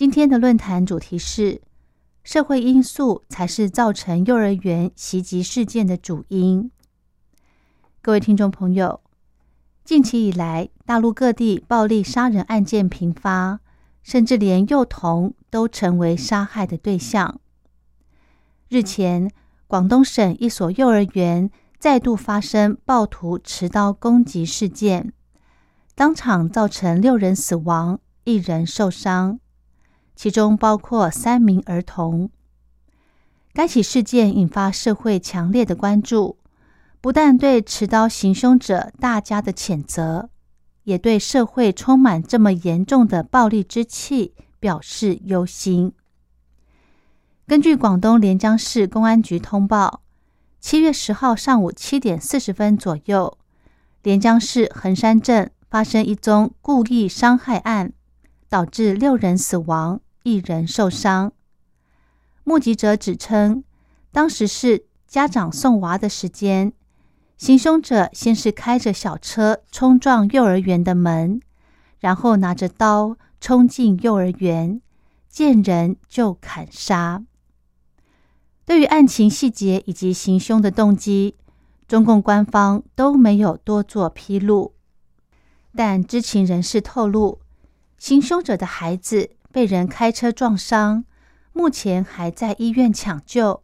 今天的论坛主题是：社会因素才是造成幼儿园袭击事件的主因。各位听众朋友，近期以来，大陆各地暴力杀人案件频发，甚至连幼童都成为杀害的对象。日前，广东省一所幼儿园。再度发生暴徒持刀攻击事件，当场造成六人死亡、一人受伤，其中包括三名儿童。该起事件引发社会强烈的关注，不但对持刀行凶者大家的谴责，也对社会充满这么严重的暴力之气表示忧心。根据广东连江市公安局通报。七月十号上午七点四十分左右，连江市横山镇发生一宗故意伤害案，导致六人死亡，一人受伤。目击者指称，当时是家长送娃的时间，行凶者先是开着小车冲撞幼儿园的门，然后拿着刀冲进幼儿园，见人就砍杀。对于案情细节以及行凶的动机，中共官方都没有多做披露。但知情人士透露，行凶者的孩子被人开车撞伤，目前还在医院抢救。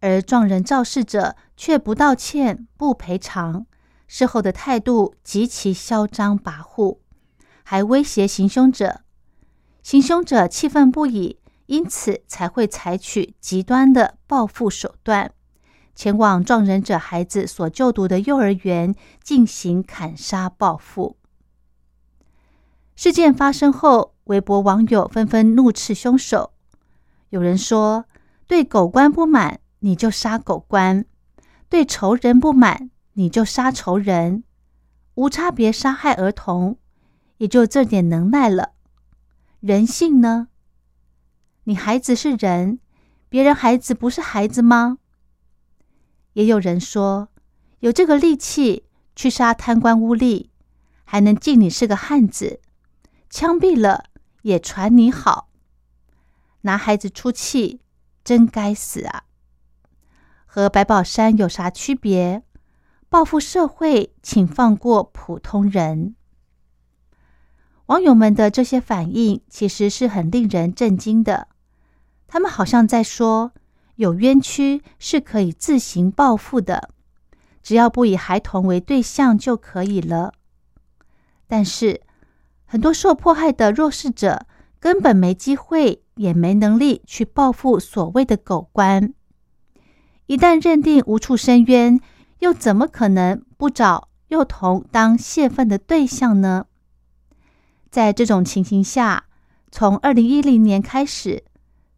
而撞人肇事者却不道歉、不赔偿，事后的态度极其嚣张跋扈，还威胁行凶者。行凶者气愤不已。因此才会采取极端的报复手段，前往撞人者孩子所就读的幼儿园进行砍杀报复。事件发生后，微博网友纷纷怒斥凶手。有人说：“对狗官不满，你就杀狗官；对仇人不满，你就杀仇人，无差别杀害儿童，也就这点能耐了。人性呢？”你孩子是人，别人孩子不是孩子吗？也有人说，有这个力气去杀贪官污吏，还能敬你是个汉子，枪毙了也传你好，拿孩子出气，真该死啊！和白宝山有啥区别？报复社会，请放过普通人。网友们的这些反应，其实是很令人震惊的。他们好像在说，有冤屈是可以自行报复的，只要不以孩童为对象就可以了。但是，很多受迫害的弱势者根本没机会，也没能力去报复所谓的狗官。一旦认定无处伸冤，又怎么可能不找幼童当泄愤的对象呢？在这种情形下，从二零一零年开始。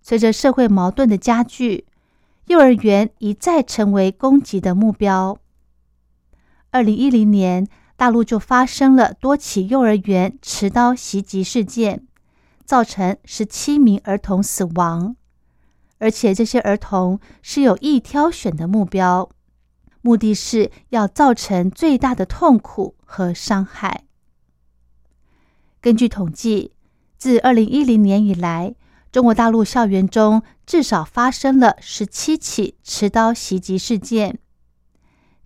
随着社会矛盾的加剧，幼儿园一再成为攻击的目标。二零一零年，大陆就发生了多起幼儿园持刀袭击事件，造成十七名儿童死亡，而且这些儿童是有意挑选的目标，目的是要造成最大的痛苦和伤害。根据统计，自二零一零年以来，中国大陆校园中至少发生了十七起持刀袭击事件，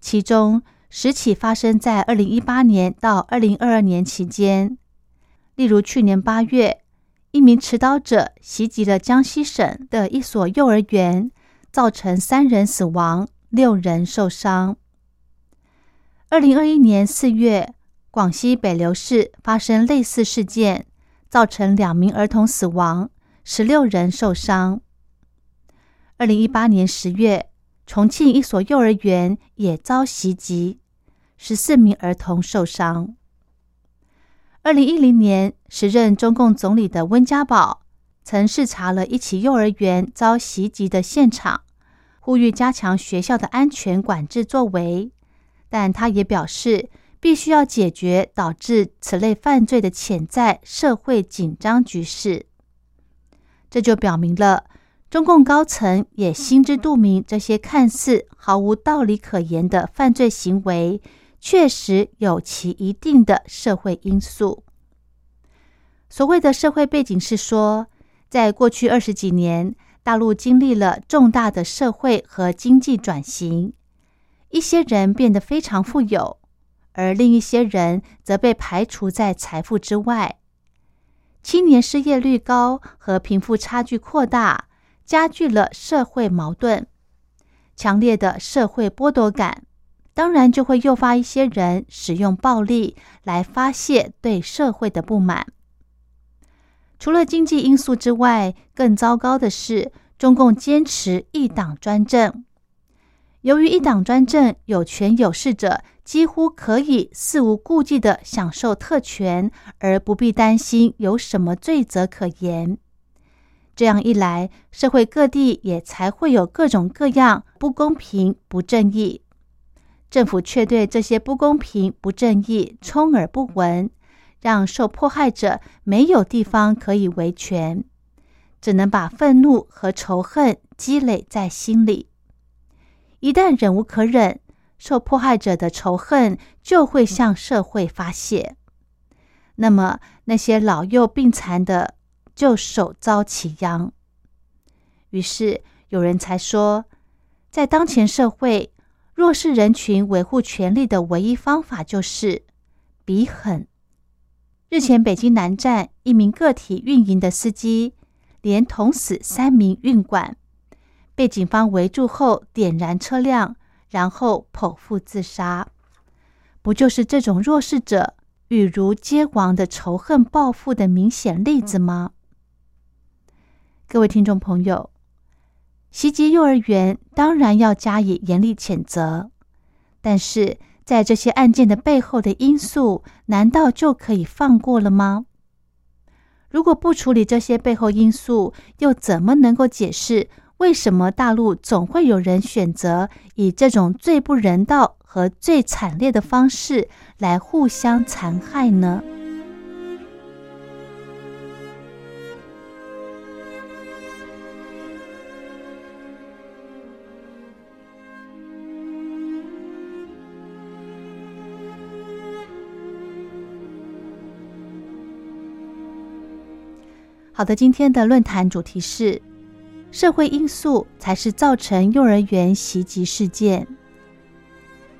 其中十起发生在二零一八年到二零二二年期间。例如，去年八月，一名持刀者袭击了江西省的一所幼儿园，造成三人死亡、六人受伤。二零二一年四月，广西北流市发生类似事件，造成两名儿童死亡。十六人受伤。二零一八年十月，重庆一所幼儿园也遭袭击，十四名儿童受伤。二零一零年，时任中共总理的温家宝曾视察了一起幼儿园遭袭击的现场，呼吁加强学校的安全管制作为。但他也表示，必须要解决导致此类犯罪的潜在社会紧张局势。这就表明了中共高层也心知肚明，这些看似毫无道理可言的犯罪行为，确实有其一定的社会因素。所谓的社会背景是说，在过去二十几年，大陆经历了重大的社会和经济转型。一些人变得非常富有，而另一些人则被排除在财富之外。青年失业率高和贫富差距扩大，加剧了社会矛盾。强烈的社会剥夺感，当然就会诱发一些人使用暴力来发泄对社会的不满。除了经济因素之外，更糟糕的是，中共坚持一党专政。由于一党专政，有权有势者几乎可以肆无顾忌地享受特权，而不必担心有什么罪责可言。这样一来，社会各地也才会有各种各样不公平、不正义。政府却对这些不公平、不正义充耳不闻，让受迫害者没有地方可以维权，只能把愤怒和仇恨积累在心里。一旦忍无可忍，受迫害者的仇恨就会向社会发泄。那么那些老幼病残的就手遭其殃。于是有人才说，在当前社会，弱势人群维护权利的唯一方法就是比狠。日前，北京南站一名个体运营的司机，连捅死三名运管。被警方围住后，点燃车辆，然后剖腹自杀。不就是这种弱势者与如皆亡的仇恨报复的明显例子吗？各位听众朋友，袭击幼儿园当然要加以严厉谴责，但是在这些案件的背后的因素，难道就可以放过了吗？如果不处理这些背后因素，又怎么能够解释？为什么大陆总会有人选择以这种最不人道和最惨烈的方式来互相残害呢？好的，今天的论坛主题是。社会因素才是造成幼儿园袭击事件。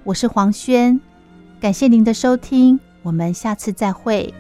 我是黄轩，感谢您的收听，我们下次再会。